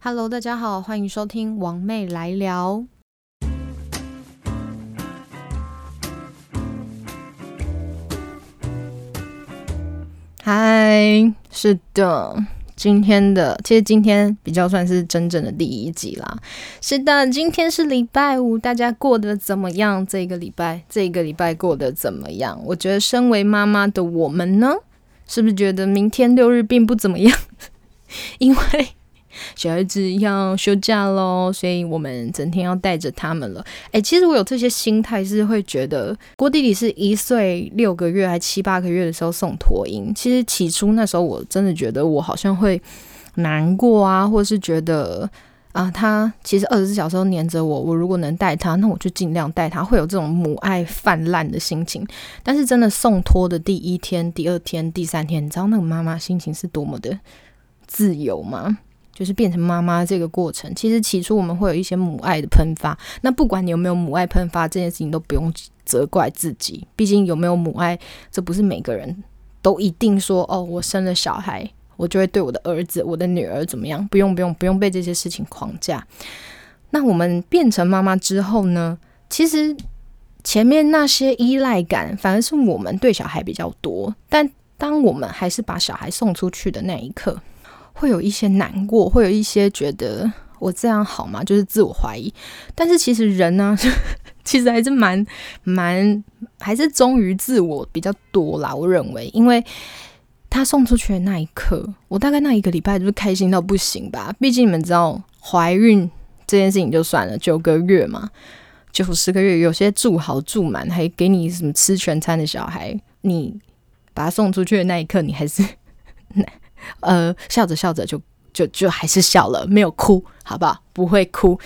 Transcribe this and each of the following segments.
Hello，大家好，欢迎收听王妹来聊。嗨，是的，今天的其实今天比较算是真正的第一集啦。是的，今天是礼拜五，大家过得怎么样？这个礼拜，这个礼拜过得怎么样？我觉得身为妈妈的我们呢，是不是觉得明天六日并不怎么样？因为小孩子要休假喽，所以我们整天要带着他们了。哎，其实我有这些心态，是会觉得郭弟弟是一岁六个月还七八个月的时候送托婴。其实起初那时候我真的觉得我好像会难过啊，或是觉得啊，他其实二十四小时都黏着我，我如果能带他，那我就尽量带他，会有这种母爱泛滥的心情。但是真的送托的第一天、第二天、第三天，你知道那个妈妈心情是多么的自由吗？就是变成妈妈这个过程，其实起初我们会有一些母爱的喷发。那不管你有没有母爱喷发，这件事情都不用责怪自己。毕竟有没有母爱，这不是每个人都一定说哦，我生了小孩，我就会对我的儿子、我的女儿怎么样？不用，不用，不用被这些事情框架。那我们变成妈妈之后呢？其实前面那些依赖感，反而是我们对小孩比较多。但当我们还是把小孩送出去的那一刻，会有一些难过，会有一些觉得我这样好吗？就是自我怀疑。但是其实人呢，其实还是蛮蛮，还是忠于自我比较多啦。我认为，因为他送出去的那一刻，我大概那一个礼拜就是开心到不行吧。毕竟你们知道，怀孕这件事情就算了，九个月嘛，九十个月，有些住好住满，还给你什么吃全餐的小孩，你把他送出去的那一刻，你还是。呃，笑着笑着就就就还是笑了，没有哭，好不好？不会哭，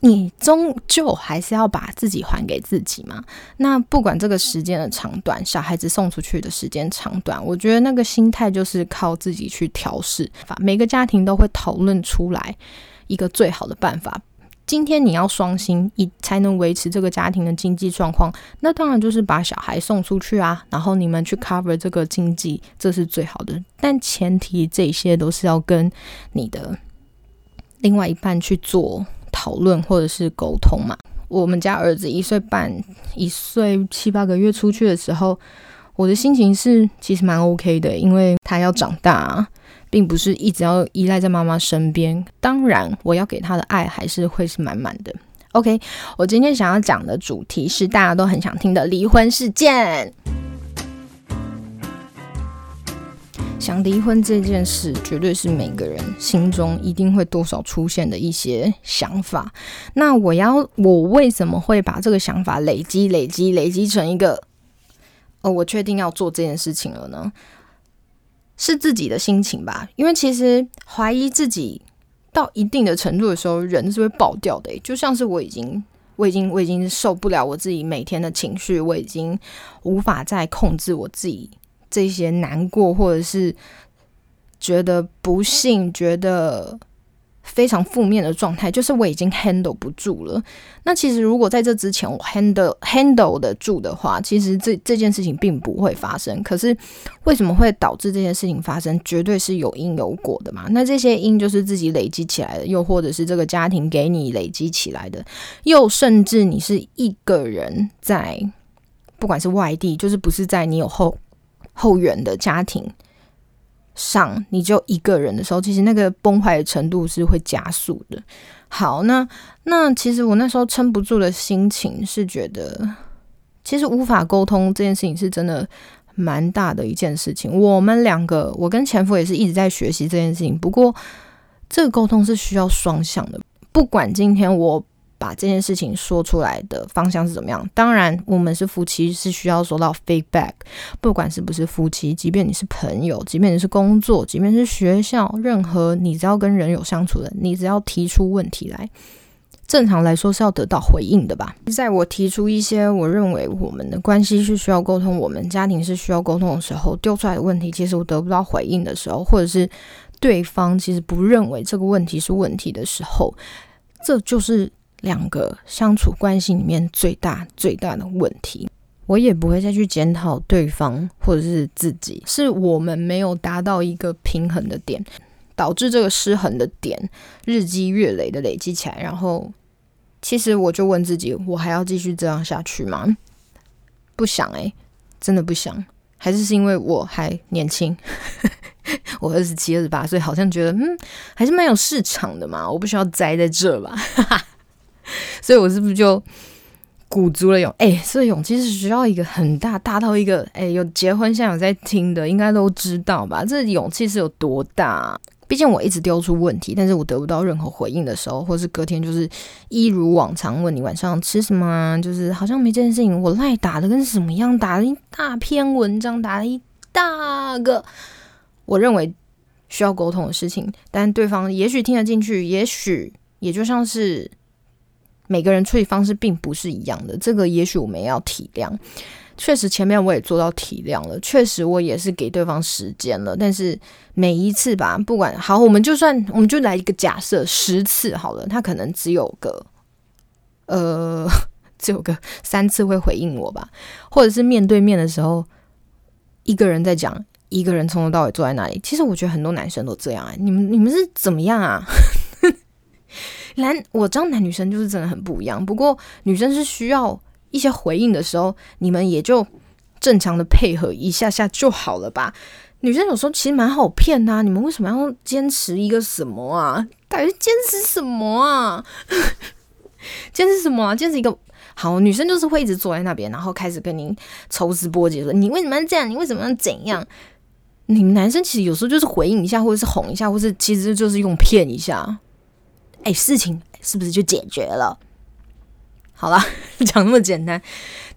你终究还是要把自己还给自己嘛。那不管这个时间的长短，小孩子送出去的时间长短，我觉得那个心态就是靠自己去调试。每个家庭都会讨论出来一个最好的办法。今天你要双薪，以才能维持这个家庭的经济状况，那当然就是把小孩送出去啊，然后你们去 cover 这个经济，这是最好的。但前提这些都是要跟你的另外一半去做讨论或者是沟通嘛。我们家儿子一岁半、一岁七八个月出去的时候，我的心情是其实蛮 OK 的，因为他要长大。并不是一直要依赖在妈妈身边，当然我要给他的爱还是会是满满的。OK，我今天想要讲的主题是大家都很想听的离婚事件。想离婚这件事，绝对是每个人心中一定会多少出现的一些想法。那我要，我为什么会把这个想法累积、累积、累积成一个，哦，我确定要做这件事情了呢？是自己的心情吧，因为其实怀疑自己到一定的程度的时候，人是会爆掉的。就像是我已经，我已经，我已经受不了我自己每天的情绪，我已经无法再控制我自己这些难过，或者是觉得不幸，觉得。非常负面的状态，就是我已经 handle 不住了。那其实如果在这之前我 handle handle 得住的话，其实这这件事情并不会发生。可是为什么会导致这件事情发生？绝对是有因有果的嘛。那这些因就是自己累积起来的，又或者是这个家庭给你累积起来的，又甚至你是一个人在，不管是外地，就是不是在你有后后援的家庭。上你就一个人的时候，其实那个崩坏的程度是会加速的。好，那那其实我那时候撑不住的心情是觉得，其实无法沟通这件事情是真的蛮大的一件事情。我们两个，我跟前夫也是一直在学习这件事情。不过，这个沟通是需要双向的，不管今天我。把这件事情说出来的方向是怎么样？当然，我们是夫妻，是需要收到 feedback。不管是不是夫妻，即便你是朋友，即便你是工作，即便是学校，任何你只要跟人有相处的，你只要提出问题来，正常来说是要得到回应的吧？在我提出一些我认为我们的关系是需要沟通，我们家庭是需要沟通的时候，丢出来的问题，其实我得不到回应的时候，或者是对方其实不认为这个问题是问题的时候，这就是。两个相处关系里面最大最大的问题，我也不会再去检讨对方或者是自己，是我们没有达到一个平衡的点。导致这个失衡的点日积月累的累积起来，然后其实我就问自己，我还要继续这样下去吗？不想诶，真的不想，还是是因为我还年轻，我二十七、二十八岁，好像觉得嗯，还是蛮有市场的嘛，我不需要栽在这吧，所以我是不是就？鼓足了勇，哎，这勇气是需要一个很大，大到一个，哎，有结婚现在有在听的，应该都知道吧？这勇气是有多大？毕竟我一直丢出问题，但是我得不到任何回应的时候，或是隔天就是一如往常问你晚上吃什么，就是好像没这件事情，我赖打的跟什么样，打了一大篇文章，打了一大个，我认为需要沟通的事情，但对方也许听得进去，也许也就像是。每个人处理方式并不是一样的，这个也许我们要体谅。确实，前面我也做到体谅了，确实我也是给对方时间了。但是每一次吧，不管好，我们就算我们就来一个假设，十次好了，他可能只有个呃，只有个三次会回应我吧，或者是面对面的时候，一个人在讲，一个人从头到尾坐在那里。其实我觉得很多男生都这样啊，你们你们是怎么样啊？男，我知道男女生就是真的很不一样。不过女生是需要一些回应的时候，你们也就正常的配合一下下就好了吧。女生有时候其实蛮好骗的，你们为什么要坚持一个什么啊？到底坚持什么啊？坚持什么啊？坚持一个好女生就是会一直坐在那边，然后开始跟您抽丝剥茧，说你为什么要这样？你为什么要怎样？你们男生其实有时候就是回应一下，或者是哄一下，或是其实就是用骗一下。哎，事情是不是就解决了？好了，讲那么简单，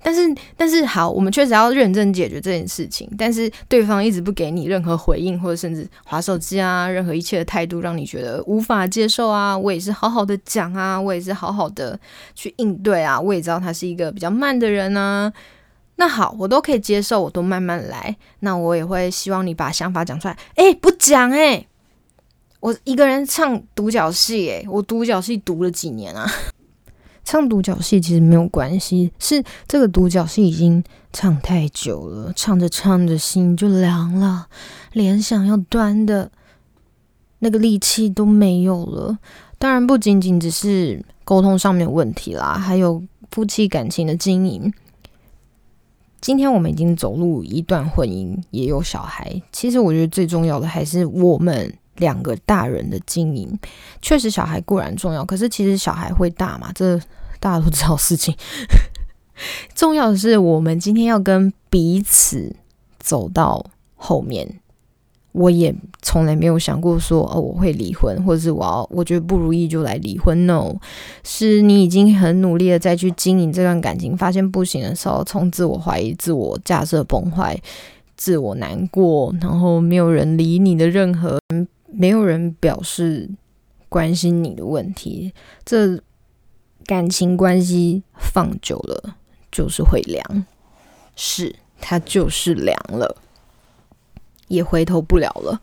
但是但是好，我们确实要认真解决这件事情。但是对方一直不给你任何回应，或者甚至划手机啊，任何一切的态度让你觉得无法接受啊。我也是好好的讲啊，我也是好好的去应对啊。我也知道他是一个比较慢的人啊。那好，我都可以接受，我都慢慢来。那我也会希望你把想法讲出来。哎，不讲哎。我一个人唱独角戏，诶，我独角戏读了几年啊？唱独角戏其实没有关系，是这个独角戏已经唱太久了，唱着唱着心就凉了，连想要端的那个力气都没有了。当然，不仅仅只是沟通上面有问题啦，还有夫妻感情的经营。今天我们已经走入一段婚姻，也有小孩，其实我觉得最重要的还是我们。两个大人的经营，确实小孩固然重要，可是其实小孩会大嘛，这大家都知道事情。重要的是，我们今天要跟彼此走到后面。我也从来没有想过说，哦，我会离婚，或者是我要我觉得不如意就来离婚。No，是你已经很努力的再去经营这段感情，发现不行的时候，从自我怀疑、自我假设崩坏、自我难过，然后没有人理你的任何。没有人表示关心你的问题，这感情关系放久了就是会凉，是它就是凉了，也回头不了了，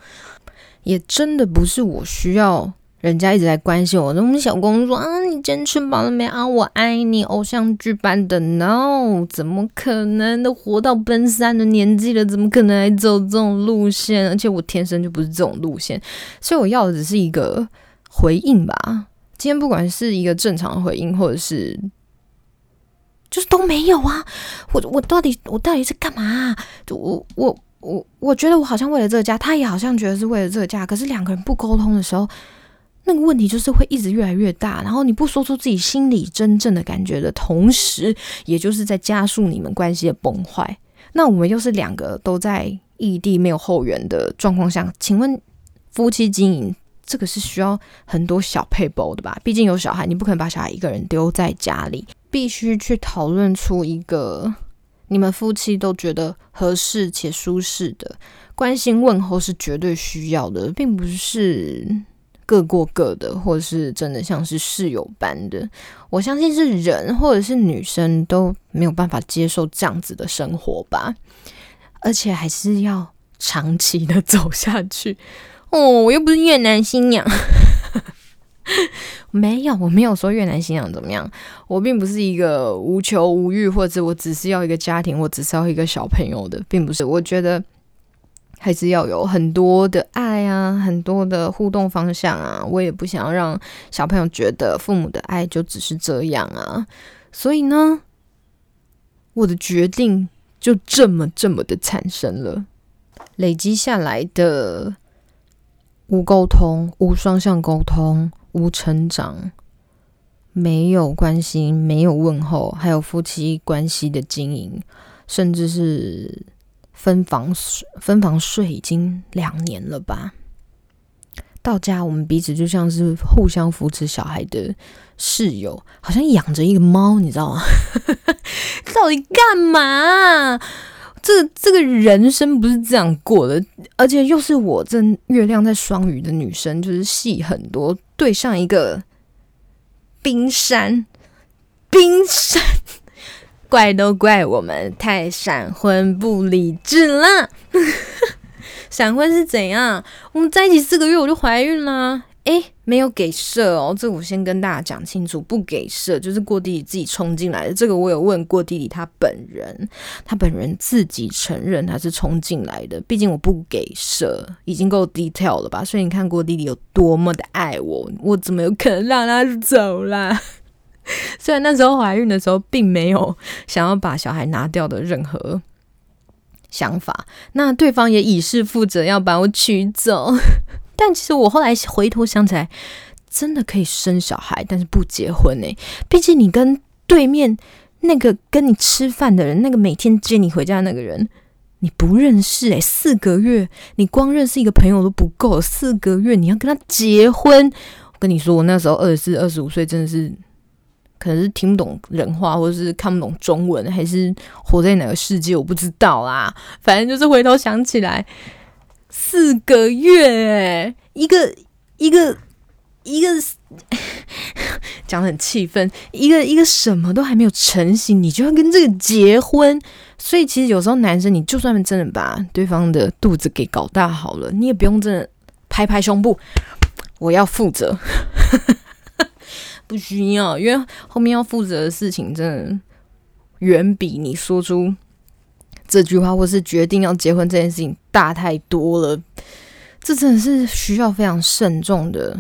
也真的不是我需要。人家一直在关心我，那种小公主啊，你坚持饱了没啊？我爱你，偶像剧般的 no，怎么可能？都活到奔三的年纪了，怎么可能还走这种路线？而且我天生就不是这种路线，所以我要的只是一个回应吧。今天不管是一个正常的回应，或者是就是都没有啊。我我到底我到底是干嘛？我我我我觉得我好像为了这个家，他也好像觉得是为了这个家，可是两个人不沟通的时候。那个问题就是会一直越来越大，然后你不说出自己心里真正的感觉的同时，也就是在加速你们关系的崩坏。那我们又是两个都在异地没有后援的状况下，请问夫妻经营这个是需要很多小配包的吧？毕竟有小孩，你不可能把小孩一个人丢在家里，必须去讨论出一个你们夫妻都觉得合适且舒适的关心问候是绝对需要的，并不是。各过各的，或者是真的像是室友般的，我相信是人或者是女生都没有办法接受这样子的生活吧，而且还是要长期的走下去。哦，我又不是越南新娘，没有，我没有说越南新娘怎么样，我并不是一个无求无欲，或者我只是要一个家庭，我只是要一个小朋友的，并不是。我觉得。还是要有很多的爱啊，很多的互动方向啊。我也不想要让小朋友觉得父母的爱就只是这样啊。所以呢，我的决定就这么这么的产生了，累积下来的无沟通、无双向沟通、无成长。没有关心，没有问候，还有夫妻关系的经营，甚至是分房睡分房睡已经两年了吧。到家我们彼此就像是互相扶持小孩的室友，好像养着一个猫，你知道吗？到底干嘛？这这个人生不是这样过的，而且又是我这月亮在双鱼的女生，就是戏很多，对上一个。冰山，冰山，怪都怪我们太闪婚不理智了。闪婚是怎样？我们在一起四个月我就怀孕了。诶，没有给射哦，这我先跟大家讲清楚，不给射就是过弟弟自己冲进来的。这个我有问过弟弟他本人，他本人自己承认他是冲进来的。毕竟我不给射，已经够 detail 了吧？所以你看过弟弟有多么的爱我，我怎么有可能让他走啦？虽然那时候怀孕的时候并没有想要把小孩拿掉的任何想法，那对方也以示负责要把我娶走。但其实我后来回头想起来，真的可以生小孩，但是不结婚呢。毕竟你跟对面那个跟你吃饭的人，那个每天接你回家那个人，你不认识诶，四个月，你光认识一个朋友都不够，四个月你要跟他结婚。我跟你说，我那时候二十四、二十五岁，真的是可能是听不懂人话，或者是看不懂中文，还是活在哪个世界，我不知道啦。反正就是回头想起来。四个月，哎，一个一个一个 讲的很气愤，一个一个什么都还没有成型，你就要跟这个结婚？所以其实有时候男生，你就算真的把对方的肚子给搞大好了，你也不用真的拍拍胸部，我要负责，不需要，因为后面要负责的事情真的远比你说出。这句话，或是决定要结婚这件事情大太多了，这真的是需要非常慎重的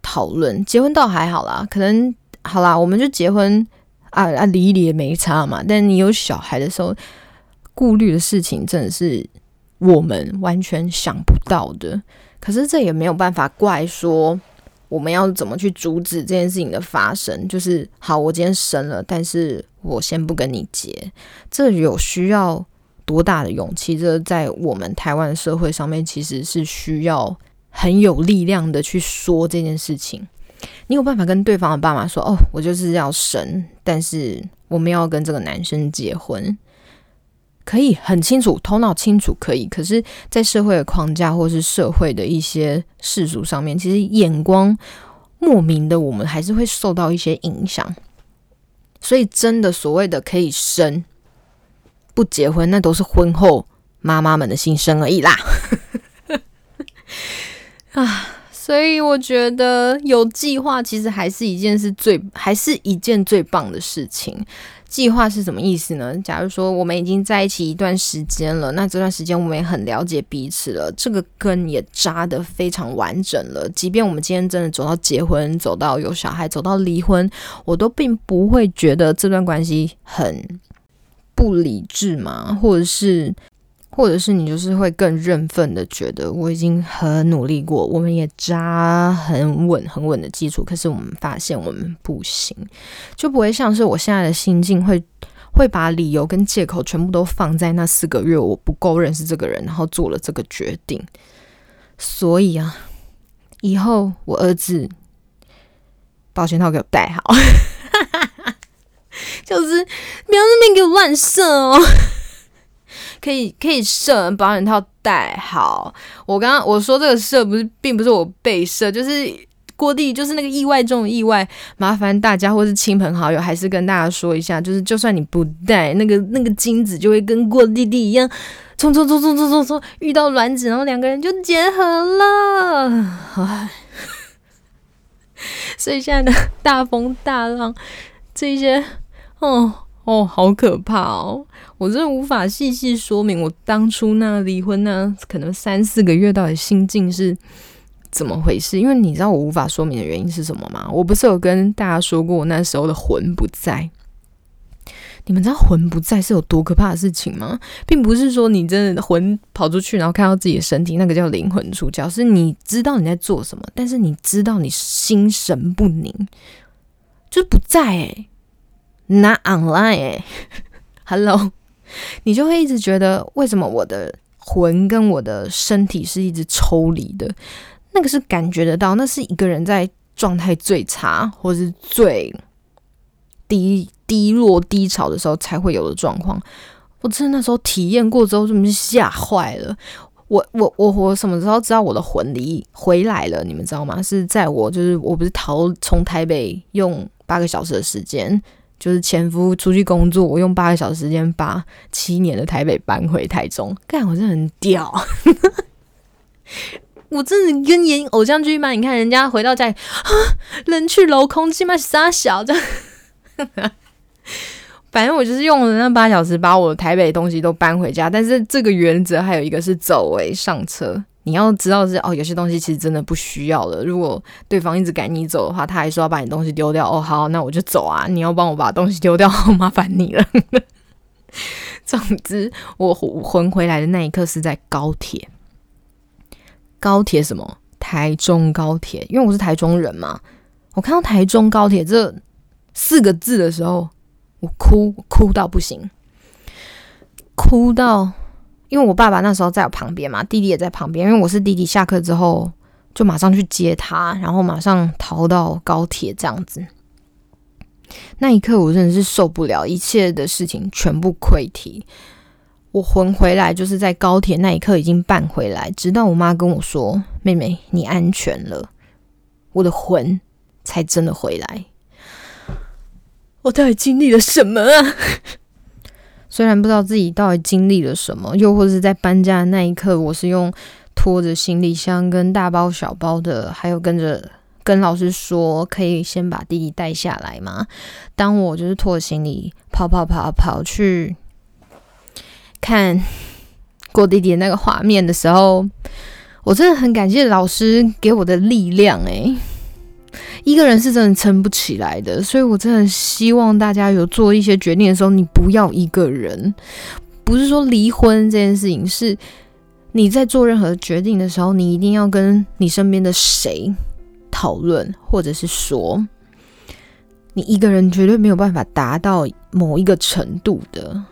讨论。结婚倒还好啦，可能好啦，我们就结婚啊啊，离一离也没差嘛。但你有小孩的时候，顾虑的事情真的是我们完全想不到的。可是这也没有办法怪说。我们要怎么去阻止这件事情的发生？就是好，我今天生了，但是我先不跟你结，这有需要多大的勇气？这在我们台湾社会上面，其实是需要很有力量的去说这件事情。你有办法跟对方的爸妈说：“哦，我就是要生，但是我们要跟这个男生结婚。”可以很清楚，头脑清楚可以，可是，在社会的框架或是社会的一些世俗上面，其实眼光莫名的，我们还是会受到一些影响。所以，真的所谓的可以生不结婚，那都是婚后妈妈们的心声而已啦。啊，所以我觉得有计划，其实还是一件是最，还是一件最棒的事情。计划是什么意思呢？假如说我们已经在一起一段时间了，那这段时间我们也很了解彼此了，这个根也扎得非常完整了。即便我们今天真的走到结婚，走到有小孩，走到离婚，我都并不会觉得这段关系很不理智嘛，或者是。或者是你就是会更认份的觉得我已经很努力过，我们也扎很稳很稳的基础，可是我们发现我们不行，就不会像是我现在的心境会会把理由跟借口全部都放在那四个月我不够认识这个人，然后做了这个决定。所以啊，以后我儿子保险套给我戴好，就是不要那边给我乱射哦。可以可以射保险套戴好。我刚刚我说这个射不是，并不是我被射，就是郭弟，就是那个意外中的意外。麻烦大家或是亲朋好友，还是跟大家说一下，就是就算你不戴，那个那个精子就会跟郭弟弟一样，冲冲冲冲冲冲冲，遇到卵子，然后两个人就结合了。唉，所以现在的大风大浪，这些哦。哦，好可怕哦！我真的无法细细说明我当初那离婚那可能三四个月到底心境是怎么回事。因为你知道我无法说明的原因是什么吗？我不是有跟大家说过我那时候的魂不在。你们知道魂不在是有多可怕的事情吗？并不是说你真的魂跑出去，然后看到自己的身体，那个叫灵魂出窍，是你知道你在做什么，但是你知道你心神不宁，就是不在哎 Not online. Hello，你就会一直觉得为什么我的魂跟我的身体是一直抽离的？那个是感觉得到，那是一个人在状态最差或是最低。低落低潮的时候才会有的状况，我真的那时候体验过之后，真的是吓坏了。我我我我什么时候知道我的魂离回来了？你们知道吗？是在我就是我不是逃从台北用八个小时的时间，就是前夫出去工作，我用八个小时时间把七年的台北搬回台中。干，我真的很屌！我真的跟演偶像剧一般。你看人家回到家里啊，人去楼空，起码傻小这样。反正我就是用了那八小时把我台北东西都搬回家，但是这个原则还有一个是走为上车。你要知道是哦，有些东西其实真的不需要了。如果对方一直赶你走的话，他还说要把你东西丢掉。哦，好，那我就走啊！你要帮我把东西丢掉，好麻烦你了。总之，我魂回来的那一刻是在高铁，高铁什么？台中高铁，因为我是台中人嘛。我看到台中高铁这四个字的时候。我哭哭到不行，哭到，因为我爸爸那时候在我旁边嘛，弟弟也在旁边。因为我是弟弟下课之后就马上去接他，然后马上逃到高铁这样子。那一刻我真的是受不了，一切的事情全部溃堤。我魂回来就是在高铁那一刻已经办回来，直到我妈跟我说：“妹妹，你安全了。”我的魂才真的回来。我到底经历了什么啊？虽然不知道自己到底经历了什么，又或者是在搬家的那一刻，我是用拖着行李箱跟大包小包的，还有跟着跟老师说，可以先把弟弟带下来吗？当我就是拖着行李跑跑跑跑去看过弟弟那个画面的时候，我真的很感谢老师给我的力量，诶。一个人是真的撑不起来的，所以我真的希望大家有做一些决定的时候，你不要一个人。不是说离婚这件事情，是你在做任何决定的时候，你一定要跟你身边的谁讨论，或者是说，你一个人绝对没有办法达到某一个程度的。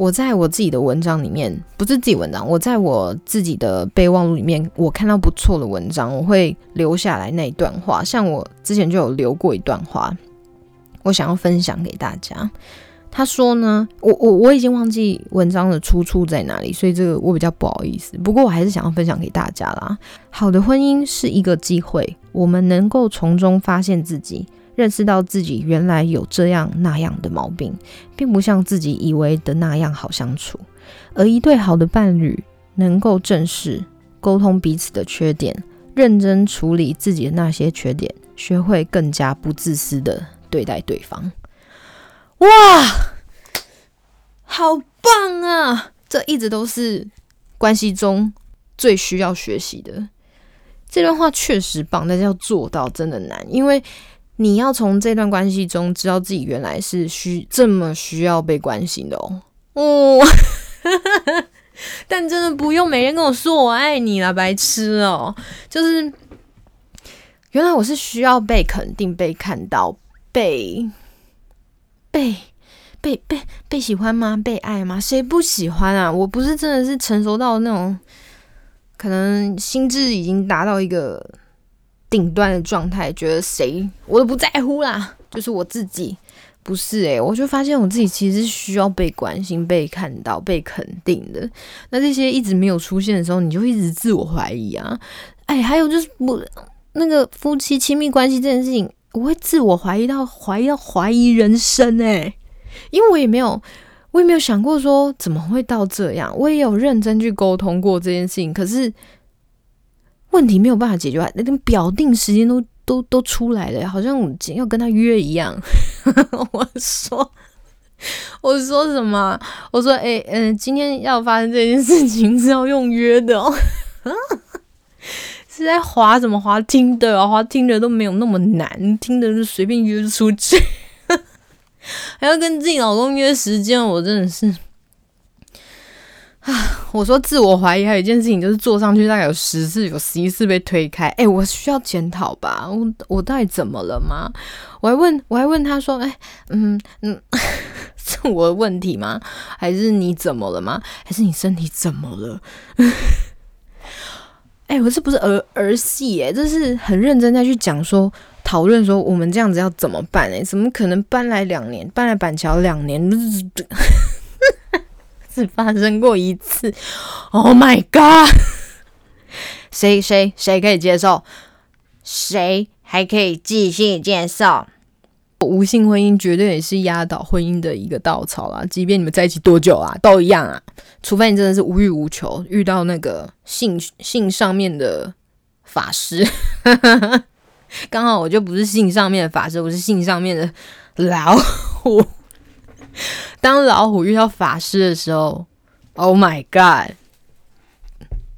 我在我自己的文章里面，不是自己文章，我在我自己的备忘录里面，我看到不错的文章，我会留下来那一段话。像我之前就有留过一段话，我想要分享给大家。他说呢，我我我已经忘记文章的出处在哪里，所以这个我比较不好意思。不过我还是想要分享给大家啦。好的婚姻是一个机会，我们能够从中发现自己。认识到自己原来有这样那样的毛病，并不像自己以为的那样好相处。而一对好的伴侣能够正视、沟通彼此的缺点，认真处理自己的那些缺点，学会更加不自私的对待对方。哇，好棒啊！这一直都是关系中最需要学习的。这段话确实棒，但是要做到真的难，因为。你要从这段关系中知道自己原来是需这么需要被关心的哦，哦，但真的不用每天跟我说我爱你了，白痴哦，就是原来我是需要被肯定、被看到、被被被被被喜欢吗？被爱吗？谁不喜欢啊？我不是真的是成熟到那种，可能心智已经达到一个。顶端的状态，觉得谁我都不在乎啦，就是我自己，不是诶，我就发现我自己其实需要被关心、被看到、被肯定的。那这些一直没有出现的时候，你就一直自我怀疑啊。哎，还有就是我那个夫妻亲密关系这件事情，我会自我怀疑到怀疑到怀疑人生诶，因为我也没有，我也没有想过说怎么会到这样，我也有认真去沟通过这件事情，可是。问题没有办法解决，那个表定时间都都都出来了，好像要跟他约一样。我说我说什么？我说，哎，嗯，今天要发生这件事情是要用约的哦，是在滑什么滑听的啊？滑听的都没有那么难，听的就随便约出去，还要跟自己老公约时间，我真的是。啊！我说自我怀疑，还有一件事情就是坐上去大概有十次，有十一次被推开。哎，我需要检讨吧？我我到底怎么了吗？我还问我还问他说：“哎，嗯嗯，是我的问题吗？还是你怎么了吗？还是你身体怎么了？” 哎，我这不是儿儿戏哎，这是很认真在去讲说讨论说我们这样子要怎么办哎？怎么可能搬来两年，搬来板桥两年？只发生过一次，Oh my god！谁谁谁可以接受？谁还可以继续接受？无性婚姻绝对也是压倒婚姻的一个稻草啦。即便你们在一起多久啊，都一样啊。除非你真的是无欲无求，遇到那个性性上面的法师，刚好我就不是性上面的法师，我是性上面的老虎。当老虎遇到法师的时候，Oh my God！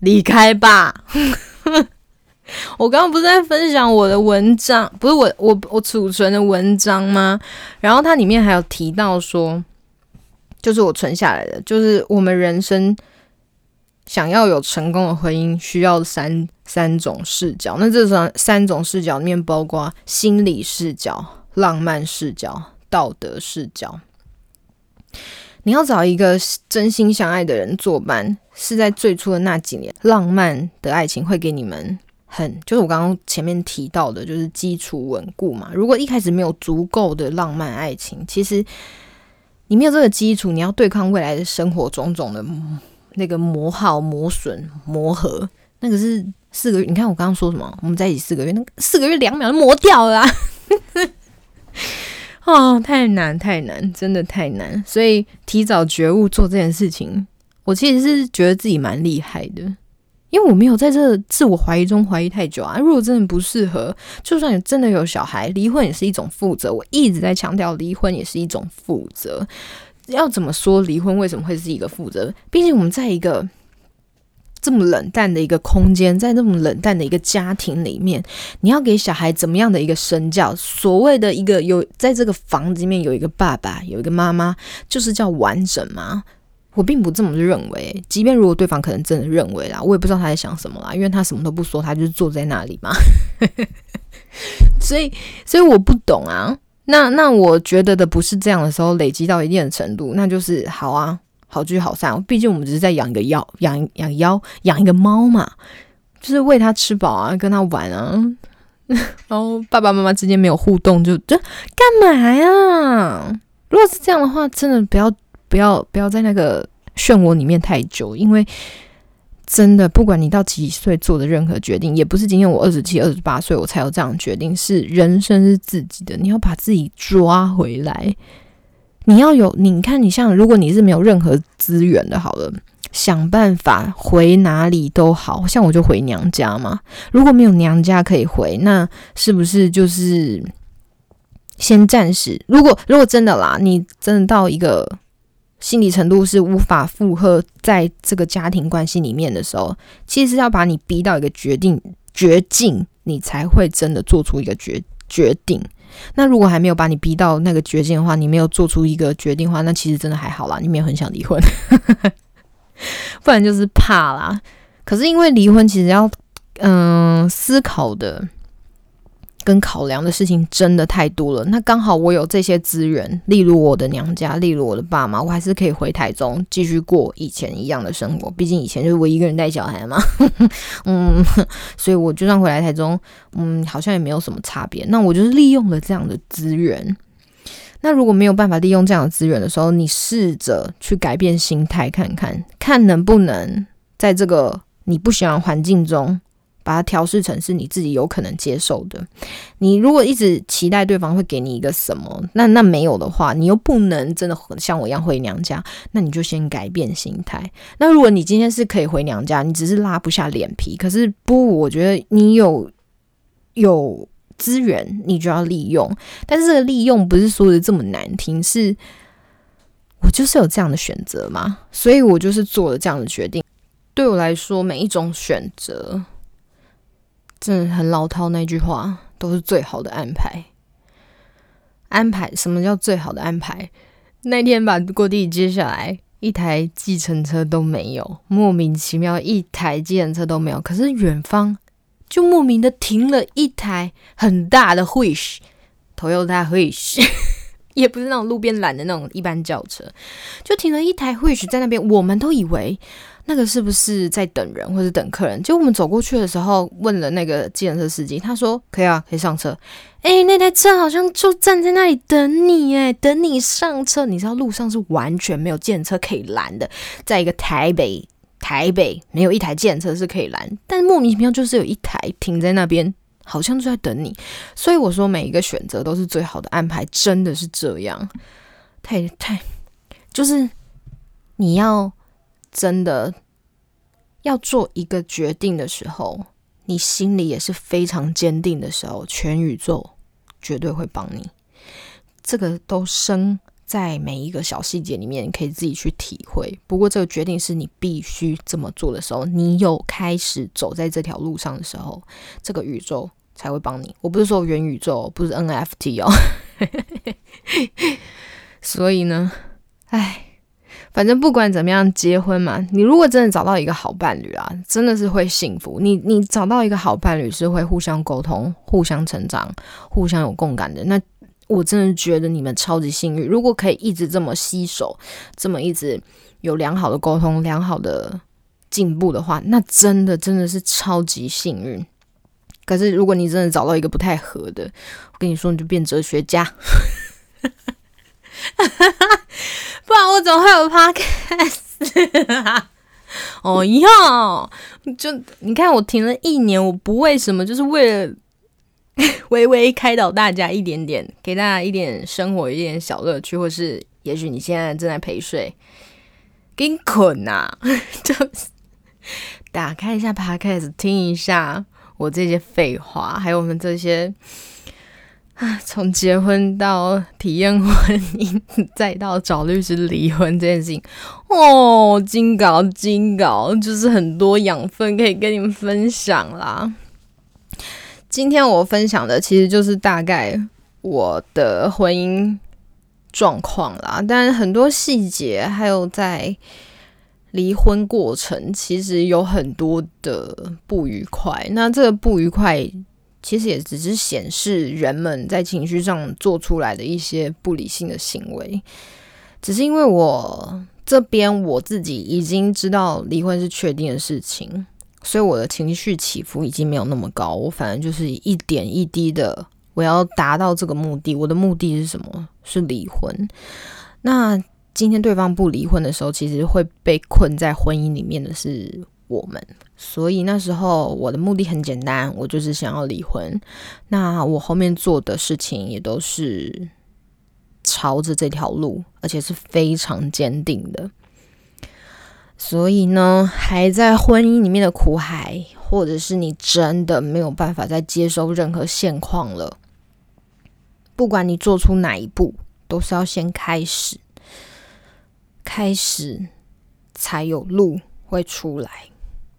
离开吧！我刚刚不是在分享我的文章，不是我我我储存的文章吗？然后它里面还有提到说，就是我存下来的，就是我们人生想要有成功的婚姻，需要三三种视角。那这三三种视角里面，包括心理视角、浪漫视角、道德视角。你要找一个真心相爱的人作伴，是在最初的那几年，浪漫的爱情会给你们很，就是我刚刚前面提到的，就是基础稳固嘛。如果一开始没有足够的浪漫爱情，其实你没有这个基础，你要对抗未来的生活种种的那个磨耗、磨损、磨合，那个是四个月。你看我刚刚说什么？我们在一起四个月，那四个月两秒就磨掉了。哦，太难太难，真的太难。所以提早觉悟做这件事情，我其实是觉得自己蛮厉害的，因为我没有在这自我怀疑中怀疑太久啊。如果真的不适合，就算你真的有小孩，离婚也是一种负责。我一直在强调，离婚也是一种负责。要怎么说离婚为什么会是一个负责？毕竟我们在一个。这么冷淡的一个空间，在那么冷淡的一个家庭里面，你要给小孩怎么样的一个身教？所谓的一个有在这个房子里面有一个爸爸，有一个妈妈，就是叫完整吗？我并不这么认为。即便如果对方可能真的认为啦，我也不知道他在想什么啦，因为他什么都不说，他就是坐在那里嘛。所以，所以我不懂啊。那那我觉得的不是这样的时候累积到一定的程度，那就是好啊。好聚好散，毕竟我们只是在养一个妖，养养妖，养一个猫嘛，就是喂它吃饱啊，跟它玩啊，然后爸爸妈妈之间没有互动，就就干嘛呀？如果是这样的话，真的不要不要不要在那个漩涡里面太久，因为真的不管你到几岁做的任何决定，也不是今天我二十七、二十八岁我才有这样决定，是人生是自己的，你要把自己抓回来。你要有，你看，你像，如果你是没有任何资源的，好了，想办法回哪里都好，像我就回娘家嘛。如果没有娘家可以回，那是不是就是先暂时？如果如果真的啦，你真的到一个心理程度是无法负荷在这个家庭关系里面的时候，其实要把你逼到一个决定绝境，你才会真的做出一个决决定。那如果还没有把你逼到那个绝境的话，你没有做出一个决定的话，那其实真的还好啦，你没有很想离婚，不然就是怕啦。可是因为离婚，其实要嗯思考的。跟考量的事情真的太多了，那刚好我有这些资源，例如我的娘家，例如我的爸妈，我还是可以回台中继续过以前一样的生活。毕竟以前就是我一个人带小孩嘛，嗯，所以我就算回来台中，嗯，好像也没有什么差别。那我就是利用了这样的资源。那如果没有办法利用这样的资源的时候，你试着去改变心态，看看看能不能在这个你不喜欢环境中。把它调试成是你自己有可能接受的。你如果一直期待对方会给你一个什么，那那没有的话，你又不能真的像我一样回娘家，那你就先改变心态。那如果你今天是可以回娘家，你只是拉不下脸皮，可是不，我觉得你有有资源，你就要利用。但是这个利用不是说的这么难听，是我就是有这样的选择嘛，所以我就是做了这样的决定。对我来说，每一种选择，真的很老套。那句话都是最好的安排。安排什么叫最好的安排？那天把郭弟接下来，一台计程车都没有，莫名其妙一台计程车都没有。可是远方就莫名的停了一台很大的 Wish，Toyota Wish。也不是那种路边拦的那种一般轿车，就停了一台 Wish 在那边，我们都以为那个是不是在等人或者等客人。就我们走过去的时候，问了那个计程车司机，他说可以啊，可以上车。哎，那台车好像就站在那里等你，哎，等你上车。你知道路上是完全没有计程车可以拦的，在一个台北，台北没有一台计程车是可以拦，但莫名其妙就是有一台停在那边。好像就在等你，所以我说每一个选择都是最好的安排，真的是这样。太太，就是你要真的要做一个决定的时候，你心里也是非常坚定的时候，全宇宙绝对会帮你。这个都生在每一个小细节里面，你可以自己去体会。不过这个决定是你必须这么做的时候，你有开始走在这条路上的时候，这个宇宙。才会帮你。我不是说元宇宙，不是 NFT 哦。所以呢，唉，反正不管怎么样，结婚嘛，你如果真的找到一个好伴侣啊，真的是会幸福。你你找到一个好伴侣是会互相沟通、互相成长、互相有共感的。那我真的觉得你们超级幸运。如果可以一直这么携手，这么一直有良好的沟通、良好的进步的话，那真的真的是超级幸运。可是，如果你真的找到一个不太合的，我跟你说，你就变哲学家，不然我怎么会有 podcast？哦哟，就你看，我停了一年，我不为什么，就是为了 微微开导大家一点点，给大家一点生活一点小乐趣，或是也许你现在正在陪睡，给你捆呐，就打开一下 podcast 听一下。我这些废话，还有我们这些 从结婚到体验婚姻，再到找律师离婚这件事情，哦，金稿金稿，就是很多养分可以跟你们分享啦。今天我分享的其实就是大概我的婚姻状况啦，但很多细节还有在。离婚过程其实有很多的不愉快，那这个不愉快其实也只是显示人们在情绪上做出来的一些不理性的行为。只是因为我这边我自己已经知道离婚是确定的事情，所以我的情绪起伏已经没有那么高。我反正就是一点一滴的，我要达到这个目的。我的目的是什么？是离婚。那。今天对方不离婚的时候，其实会被困在婚姻里面的是我们。所以那时候我的目的很简单，我就是想要离婚。那我后面做的事情也都是朝着这条路，而且是非常坚定的。所以呢，还在婚姻里面的苦海，或者是你真的没有办法再接受任何现况了，不管你做出哪一步，都是要先开始。开始才有路会出来。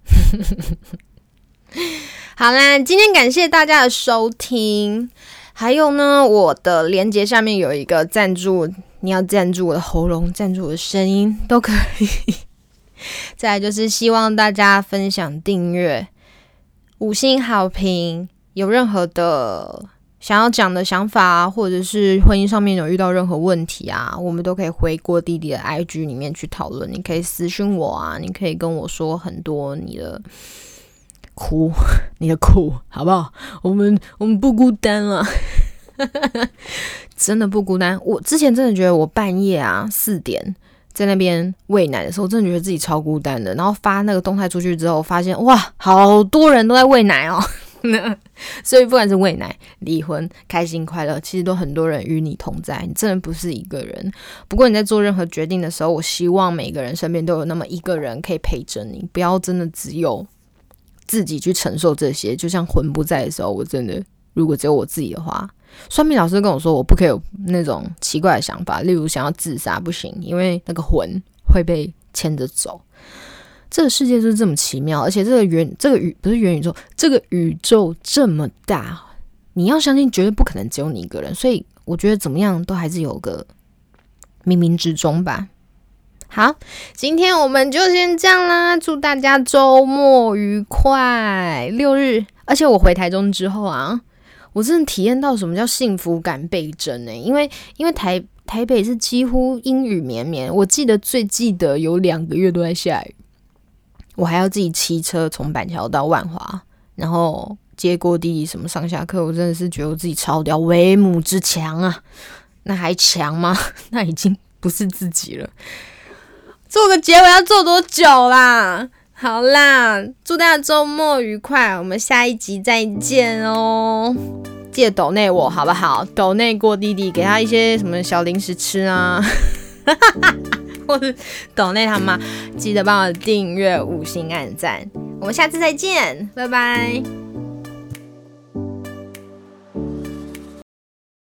好啦，今天感谢大家的收听。还有呢，我的链接下面有一个赞助，你要赞助我的喉咙，赞助我的声音都可以。再来就是希望大家分享、订阅、五星好评，有任何的。想要讲的想法啊，或者是婚姻上面有遇到任何问题啊，我们都可以回过弟弟的 IG 里面去讨论。你可以私讯我啊，你可以跟我说很多你的苦，你的苦，好不好？我们我们不孤单了，真的不孤单。我之前真的觉得我半夜啊四点在那边喂奶的时候，真的觉得自己超孤单的。然后发那个动态出去之后，发现哇，好多人都在喂奶哦。所以不管是喂奶、离婚、开心、快乐，其实都很多人与你同在。你真的不是一个人。不过你在做任何决定的时候，我希望每个人身边都有那么一个人可以陪着你，不要真的只有自己去承受这些。就像魂不在的时候，我真的如果只有我自己的话，算命老师跟我说，我不可以有那种奇怪的想法，例如想要自杀不行，因为那个魂会被牵着走。这个世界就是这么奇妙，而且这个元这个宇不是元宇宙，这个宇宙这么大，你要相信绝对不可能只有你一个人。所以我觉得怎么样都还是有个冥冥之中吧。好，今天我们就先这样啦，祝大家周末愉快，六日。而且我回台中之后啊，我真的体验到什么叫幸福感倍增呢？因为因为台台北是几乎阴雨绵绵，我记得最记得有两个月都在下雨。我还要自己骑车从板桥到万华，然后接过弟弟什么上下课，我真的是觉得我自己超屌，为母之强啊！那还强吗？那已经不是自己了。做个结尾要做多久啦？好啦，祝大家周末愉快，我们下一集再见哦！记得内我好不好？抖内过弟弟，给他一些什么小零食吃啊！或是抖内他妈，记得帮我订阅、五星按赞，我们下次再见，拜拜。